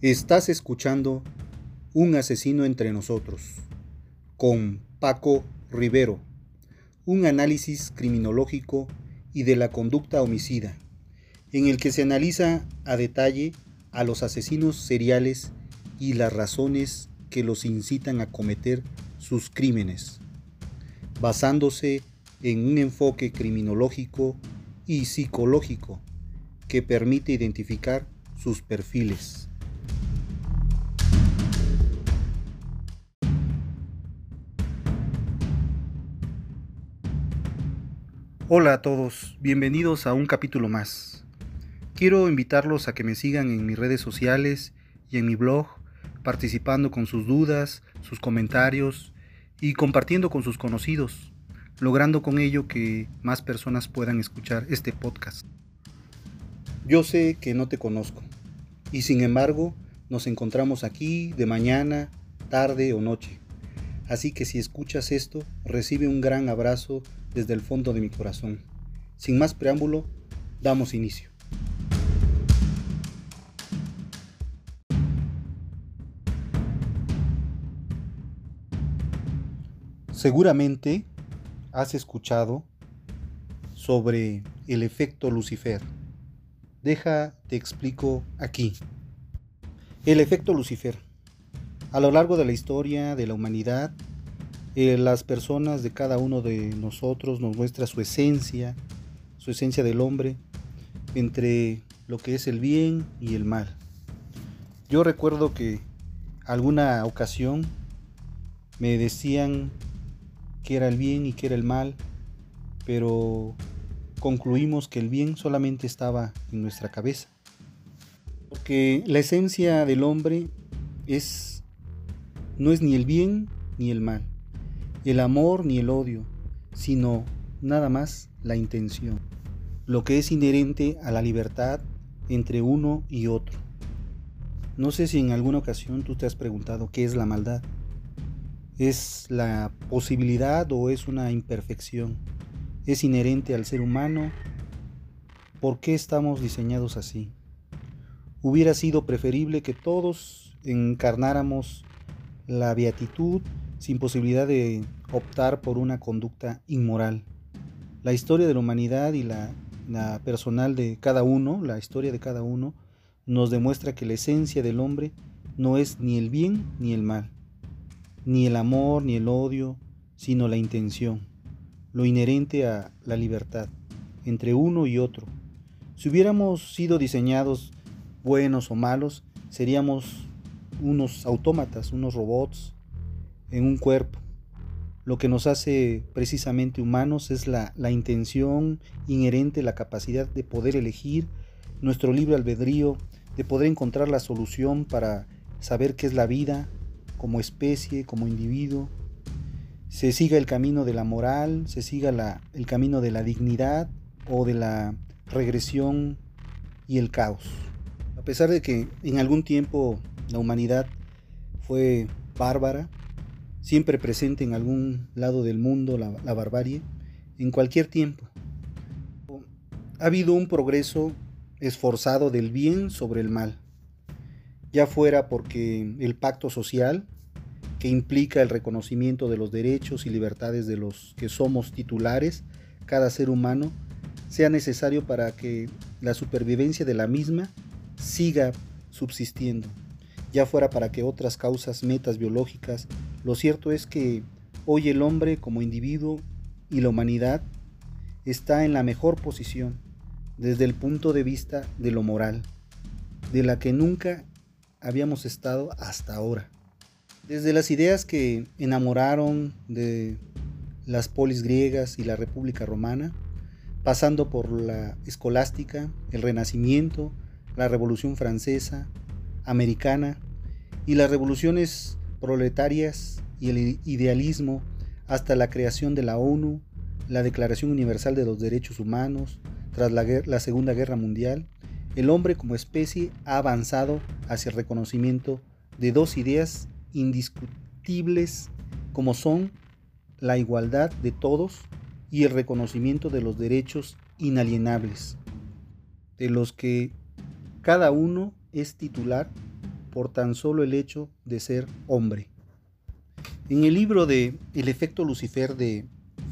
Estás escuchando Un asesino entre nosotros con Paco Rivero, un análisis criminológico y de la conducta homicida, en el que se analiza a detalle a los asesinos seriales y las razones que los incitan a cometer sus crímenes, basándose en un enfoque criminológico y psicológico que permite identificar sus perfiles. Hola a todos, bienvenidos a un capítulo más. Quiero invitarlos a que me sigan en mis redes sociales y en mi blog, participando con sus dudas, sus comentarios y compartiendo con sus conocidos, logrando con ello que más personas puedan escuchar este podcast. Yo sé que no te conozco y sin embargo nos encontramos aquí de mañana, tarde o noche. Así que si escuchas esto, recibe un gran abrazo desde el fondo de mi corazón. Sin más preámbulo, damos inicio. Seguramente has escuchado sobre el efecto Lucifer. Deja, te explico aquí. El efecto Lucifer. A lo largo de la historia de la humanidad, eh, las personas de cada uno de nosotros nos muestra su esencia, su esencia del hombre, entre lo que es el bien y el mal. Yo recuerdo que alguna ocasión me decían que era el bien y que era el mal, pero concluimos que el bien solamente estaba en nuestra cabeza. Porque la esencia del hombre es no es ni el bien ni el mal el amor ni el odio, sino nada más la intención, lo que es inherente a la libertad entre uno y otro. No sé si en alguna ocasión tú te has preguntado qué es la maldad. ¿Es la posibilidad o es una imperfección? ¿Es inherente al ser humano? ¿Por qué estamos diseñados así? Hubiera sido preferible que todos encarnáramos la beatitud sin posibilidad de optar por una conducta inmoral. La historia de la humanidad y la, personal de cada uno, la historia de cada uno, nos demuestra que la esencia del hombre no es ni el bien ni el mal, ni el amor ni el odio, sino la intención, lo inherente a la libertad entre uno y otro. Si hubiéramos sido diseñados buenos o malos, seríamos unos autómatas, unos robots en un cuerpo. Lo que nos hace precisamente humanos es la, intención inherente, la capacidad de poder elegir nuestro libre albedrío, de poder encontrar la solución para saber qué es la vida como especie, como individuo. Se siga el camino de la moral, se siga la, el camino de la dignidad o de la regresión y el caos. A pesar de que en algún tiempo la humanidad fue bárbara, siempre presente en algún lado del mundo la, barbarie, en cualquier tiempo. Ha habido un progreso esforzado del bien sobre el mal, ya fuera porque el pacto social, que implica el reconocimiento de los derechos y libertades de los que somos titulares, cada ser humano, sea necesario para que la supervivencia de la misma siga subsistiendo, ya fuera para que otras causas metas biológicas lo cierto es que hoy el hombre como individuo y la humanidad está en la mejor posición desde el punto de vista de lo moral, de la que nunca habíamos estado hasta ahora. Desde las ideas que enamoraron de las polis griegas y la República Romana, pasando por la escolástica, el Renacimiento, la Revolución Francesa, Americana y las revoluciones proletarias y el idealismo hasta la creación de la ONU, la Declaración Universal de los Derechos Humanos, tras la, Segunda Guerra Mundial, el hombre como especie ha avanzado hacia el reconocimiento de dos ideas indiscutibles como son la igualdad de todos y el reconocimiento de los derechos inalienables, de los que cada uno es titular por tan solo el hecho de ser hombre. En el libro de El efecto Lucifer de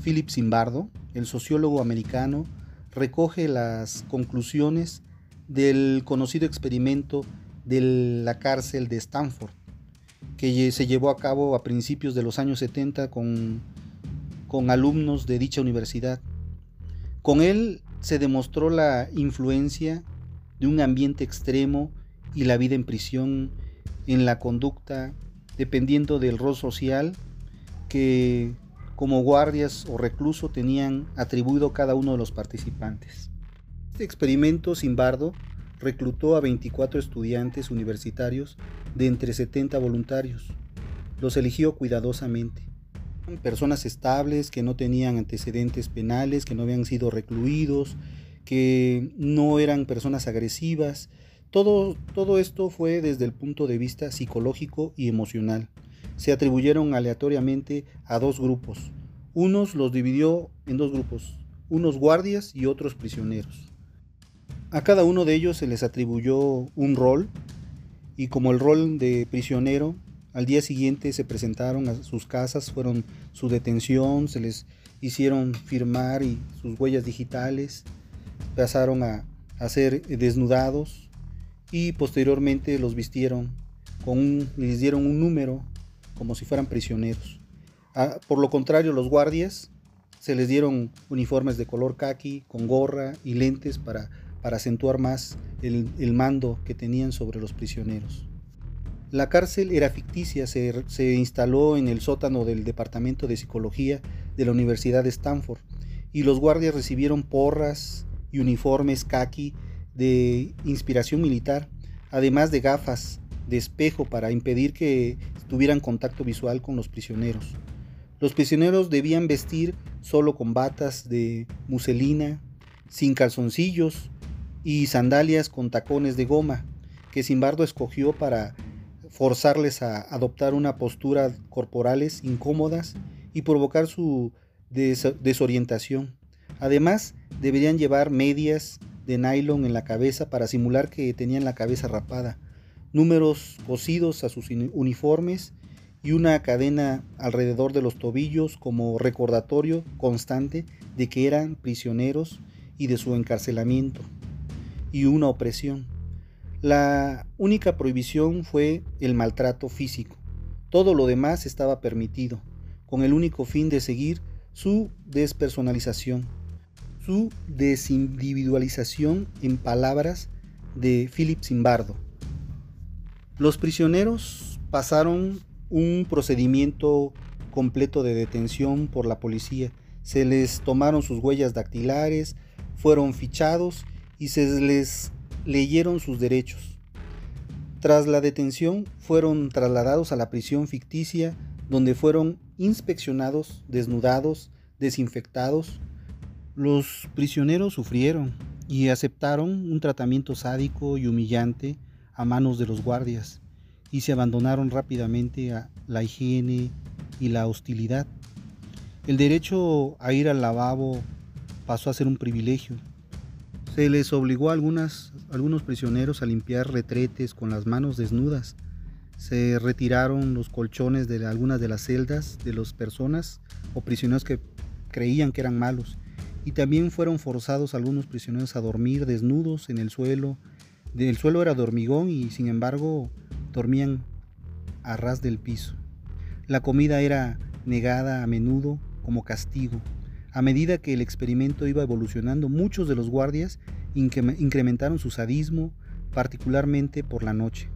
Philip Zimbardo, el sociólogo americano recoge las conclusiones del conocido experimento de la cárcel de Stanford, que se llevó a cabo a principios de los años 70 con, con alumnos de dicha universidad. Con él se demostró la influencia de un ambiente extremo y la vida en prisión en la conducta dependiendo del rol social que como guardias o recluso tenían atribuido cada uno de los participantes. Este experimento Simbardo reclutó a 24 estudiantes universitarios de entre 70 voluntarios. Los eligió cuidadosamente. Personas estables que no tenían antecedentes penales, que no habían sido recluidos, que no eran personas agresivas. Todo, todo esto fue desde el punto de vista psicológico y emocional se atribuyeron aleatoriamente a dos grupos. Unos los dividió en dos grupos, unos guardias y otros prisioneros. A cada uno de ellos se les atribuyó un rol y como el rol de prisionero, al día siguiente se presentaron a sus casas, fueron su detención, se les hicieron firmar y sus huellas digitales, pasaron a, a ser desnudados y posteriormente los vistieron con les dieron un número como si fueran prisioneros. Ah, por lo contrario, los guardias se les dieron uniformes de color khaki, con gorra y lentes para, para acentuar más el, el, mando que tenían sobre los prisioneros. La cárcel era ficticia, se, se instaló en el sótano del Departamento de Psicología de la Universidad de Stanford y los guardias recibieron porras y uniformes khaki de inspiración militar, además de gafas de espejo para impedir que tuvieran contacto visual con los prisioneros. Los prisioneros debían vestir solo con batas de muselina, sin calzoncillos y sandalias con tacones de goma, que Simbardo escogió para forzarles a adoptar una postura corporales incómodas y provocar su desorientación. Además, deberían llevar medias de nylon en la cabeza para simular que tenían la cabeza rapada, números cosidos a sus uniformes y una cadena alrededor de los tobillos como recordatorio constante de que eran prisioneros y de su encarcelamiento y una opresión. La única prohibición fue el maltrato físico. Todo lo demás estaba permitido, con el único fin de seguir su despersonalización, su desindividualización en palabras de Philip Zimbardo. Los prisioneros pasaron un procedimiento completo de detención por la policía. Se les tomaron sus huellas dactilares, fueron fichados y se les leyeron sus derechos. Tras la detención fueron trasladados a la prisión ficticia donde fueron inspeccionados, desnudados, desinfectados. Los prisioneros sufrieron y aceptaron un tratamiento sádico y humillante a manos de los guardias y se abandonaron rápidamente a la higiene y la hostilidad. El derecho a ir al lavabo pasó a ser un privilegio. Se les obligó a algunos prisioneros a limpiar retretes con las manos desnudas. Se retiraron los colchones de algunas de las celdas de las personas o prisioneros que creían que eran malos. Y también fueron forzados algunos prisioneros a dormir desnudos en el suelo el suelo era de hormigón y sin embargo dormían a ras del piso. La comida era negada a menudo como castigo. A medida que el experimento iba evolucionando, muchos de los guardias incrementaron su sadismo, particularmente por la noche,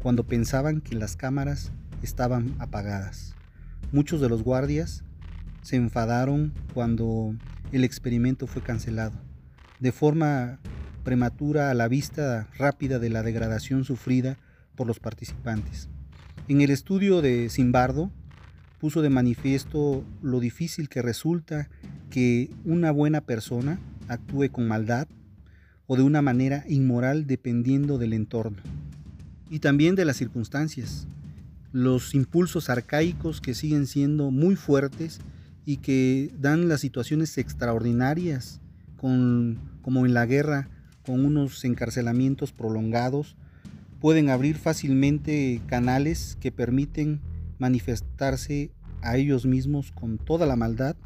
cuando pensaban que las cámaras estaban apagadas. Muchos de los guardias se enfadaron cuando el experimento fue cancelado. De forma prematura a la vista rápida de la degradación sufrida por los participantes. En el estudio de Simbardo puso de manifiesto lo difícil que resulta que una buena persona actúe con maldad o de una manera inmoral dependiendo del entorno y también de las circunstancias, los impulsos arcaicos que siguen siendo muy fuertes y que dan las situaciones extraordinarias, con, como en la guerra con unos encarcelamientos prolongados, pueden abrir fácilmente canales que permiten manifestarse a ellos mismos con toda la maldad.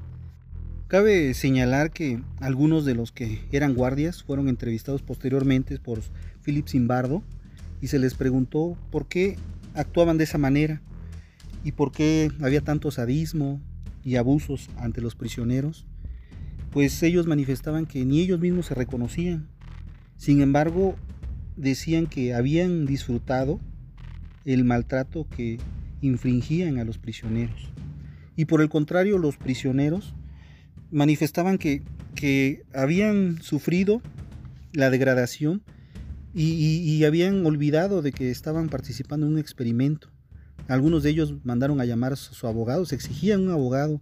Cabe señalar que algunos de los que eran guardias fueron entrevistados posteriormente por Philip Zimbardo y se les preguntó por qué actuaban de esa manera y por qué había tanto sadismo y abusos ante los prisioneros. Pues ellos manifestaban que ni ellos mismos se reconocían. Sin embargo, decían que habían disfrutado el maltrato que infringían a los prisioneros. Y por el contrario, los prisioneros manifestaban que, que habían sufrido la degradación y, habían olvidado de que estaban participando en un experimento. Algunos de ellos mandaron a llamar a su abogado, se exigían un abogado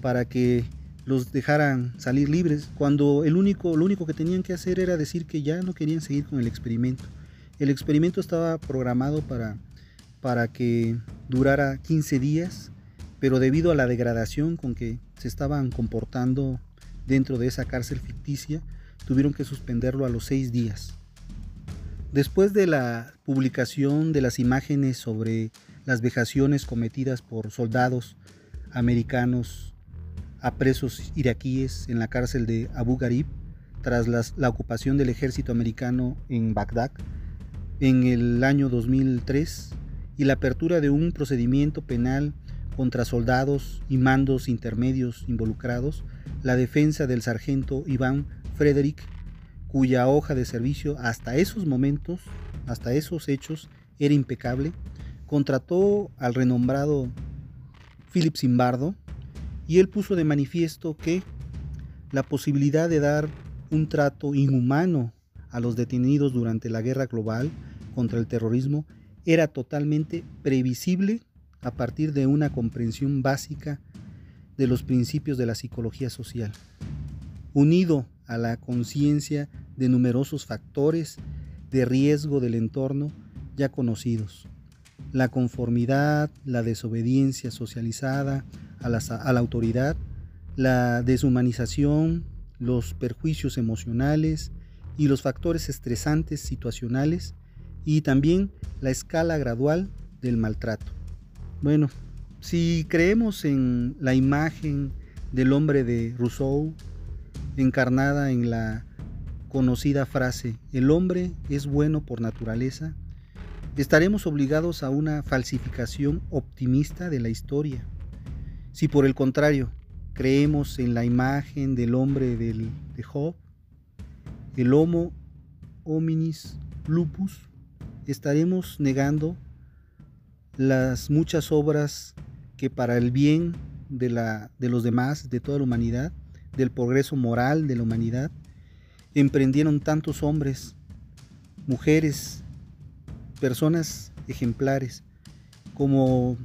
para que los dejaran salir libres, cuando el único, lo único que tenían que hacer era decir que ya no querían seguir con el experimento. El experimento estaba programado para, para que durara 15 días, pero debido a la degradación con que se estaban comportando dentro de esa cárcel ficticia, tuvieron que suspenderlo a los 6 días. Después de la publicación de las imágenes sobre las vejaciones cometidas por soldados americanos a presos iraquíes en la cárcel de Abu Ghraib tras la ocupación del ejército americano en Bagdad en el año 2003 y la apertura de un procedimiento penal contra soldados y mandos intermedios involucrados, la defensa del sargento Iván Frederick, cuya hoja de servicio hasta esos momentos, hasta esos hechos, era impecable, contrató al renombrado Philip Zimbardo, y él puso de manifiesto que la posibilidad de dar un trato inhumano a los detenidos durante la guerra global contra el terrorismo era totalmente previsible a partir de una comprensión básica de los principios de la psicología social, unido a la conciencia de numerosos factores de riesgo del entorno ya conocidos, la conformidad, la desobediencia socializada, a la, autoridad, la deshumanización, los perjuicios emocionales y los factores estresantes situacionales y también la escala gradual del maltrato. Bueno, si creemos en la imagen del hombre de Rousseau, encarnada en la conocida frase, el hombre es bueno por naturaleza, estaremos obligados a una falsificación optimista de la historia. Si por el contrario creemos en la imagen del hombre del, de Job, el Homo hominis lupus, estaremos negando las muchas obras que para el bien de, la, de los demás, de toda la humanidad, del progreso moral de la humanidad, emprendieron tantos hombres, mujeres, personas ejemplares, como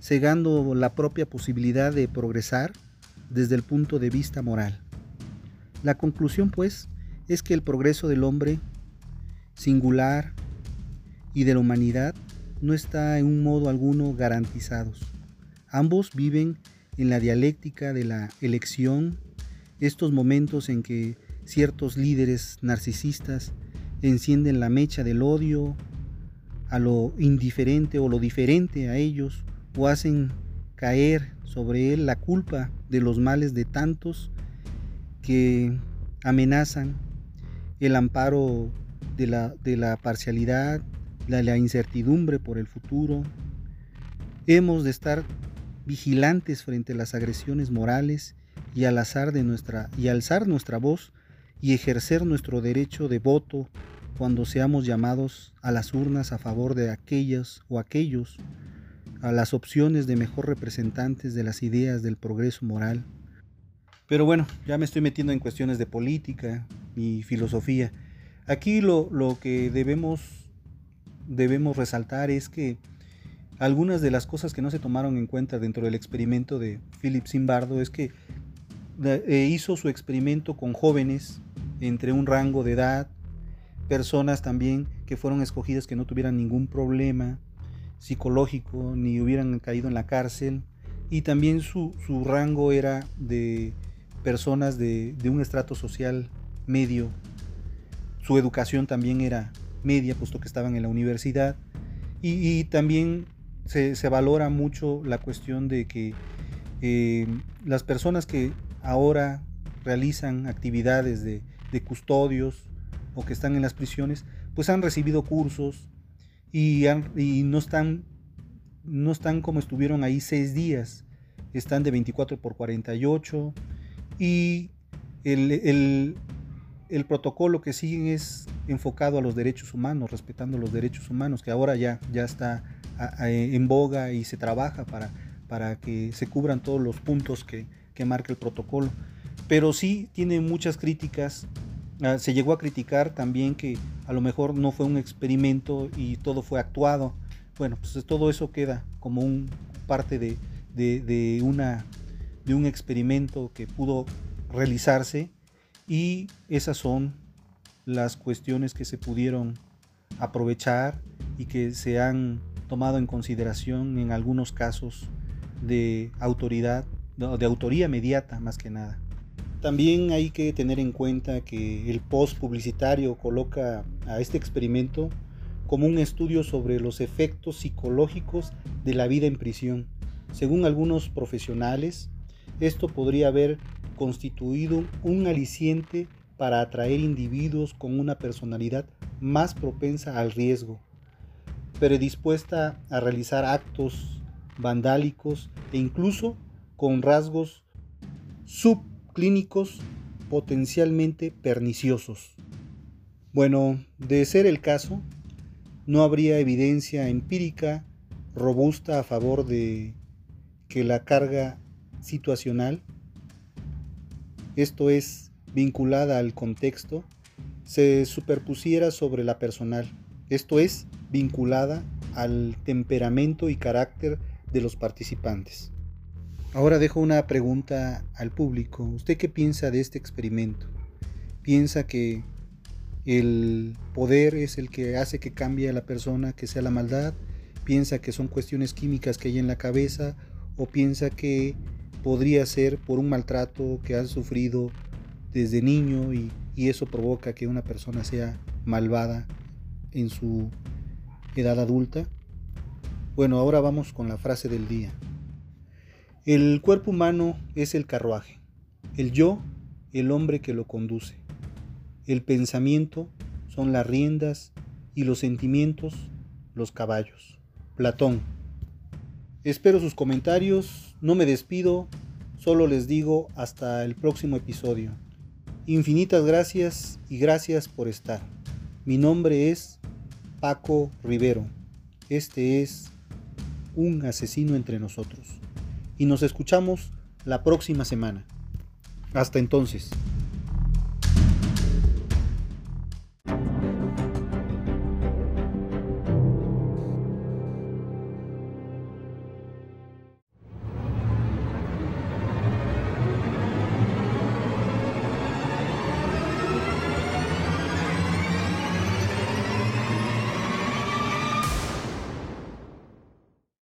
cegando la propia posibilidad de progresar desde el punto de vista moral. La conclusión, pues, es que el progreso del hombre singular y de la humanidad no está en un modo alguno garantizados. Ambos viven en la dialéctica de la elección, estos momentos en que ciertos líderes narcisistas encienden la mecha del odio a lo indiferente o lo diferente a ellos o hacen caer sobre él la culpa de los males de tantos que amenazan el amparo de la, de la parcialidad, la incertidumbre por el futuro. Hemos de estar vigilantes frente a las agresiones morales y al azar de nuestra y alzar nuestra voz y ejercer nuestro derecho de voto cuando seamos llamados a las urnas a favor de aquellas o aquellos a las opciones de mejor representantes de las ideas del progreso moral. Pero bueno, ya me estoy metiendo en cuestiones de política y filosofía. Aquí lo, que debemos, debemos resaltar es que algunas de las cosas que no se tomaron en cuenta dentro del experimento de Philip Zimbardo es que eh, hizo su experimento con jóvenes entre un rango de edad, personas también que fueron escogidas que no tuvieran ningún problema, psicológico ni hubieran caído en la cárcel y también su, rango era de personas de, un estrato social medio. Su educación también era media, puesto que estaban en la universidad. Y, también se, valora mucho la cuestión de que eh, las personas que ahora realizan actividades de, custodios o que están en las prisiones, pues han recibido cursos y, no, están, no están como estuvieron ahí seis días, están de 24 por 48 y el, el, protocolo que siguen es enfocado a los derechos humanos, respetando los derechos humanos, que ahora ya, ya está en boga y se trabaja para, para que se cubran todos los puntos que, que marca el protocolo pero sí tiene muchas críticas. Ah, se llegó a criticar también que a lo mejor no fue un experimento y todo fue actuado. Bueno, pues todo eso queda como un parte de, una, de un experimento que pudo realizarse y esas son las cuestiones que se pudieron aprovechar y que se han tomado en consideración en algunos casos de autoridad, de autoría mediata más que nada. También hay que tener en cuenta que el post publicitario coloca a este experimento como un estudio sobre los efectos psicológicos de la vida en prisión. Según algunos profesionales, esto podría haber constituido un aliciente para atraer individuos con una personalidad más propensa al riesgo, predispuesta a realizar actos vandálicos e incluso con rasgos sub clínicos potencialmente perniciosos. Bueno, de ser el caso, no habría evidencia empírica robusta a favor de que la carga situacional, esto es, vinculada al contexto, se superpusiera sobre la personal, esto es, vinculada al temperamento y carácter de los participantes. Ahora dejo una pregunta al público. ¿Usted qué piensa de este experimento? ¿Piensa que el poder es el que hace que cambie a la persona, que sea la maldad? ¿Piensa que son cuestiones químicas que hay en la cabeza? ¿O piensa que podría ser por un maltrato que ha sufrido desde niño y, y eso provoca que una persona sea malvada en su edad adulta? Bueno, ahora vamos con la frase del día. El cuerpo humano es el carruaje, el yo, el hombre que lo conduce. El pensamiento son las riendas y los sentimientos, los caballos. Platón. Espero sus comentarios, no me despido, solo les digo hasta el próximo episodio. Infinitas gracias y gracias por estar. Mi nombre es Paco Rivero. Este es un asesino entre nosotros y nos escuchamos la próxima semana. Hasta entonces.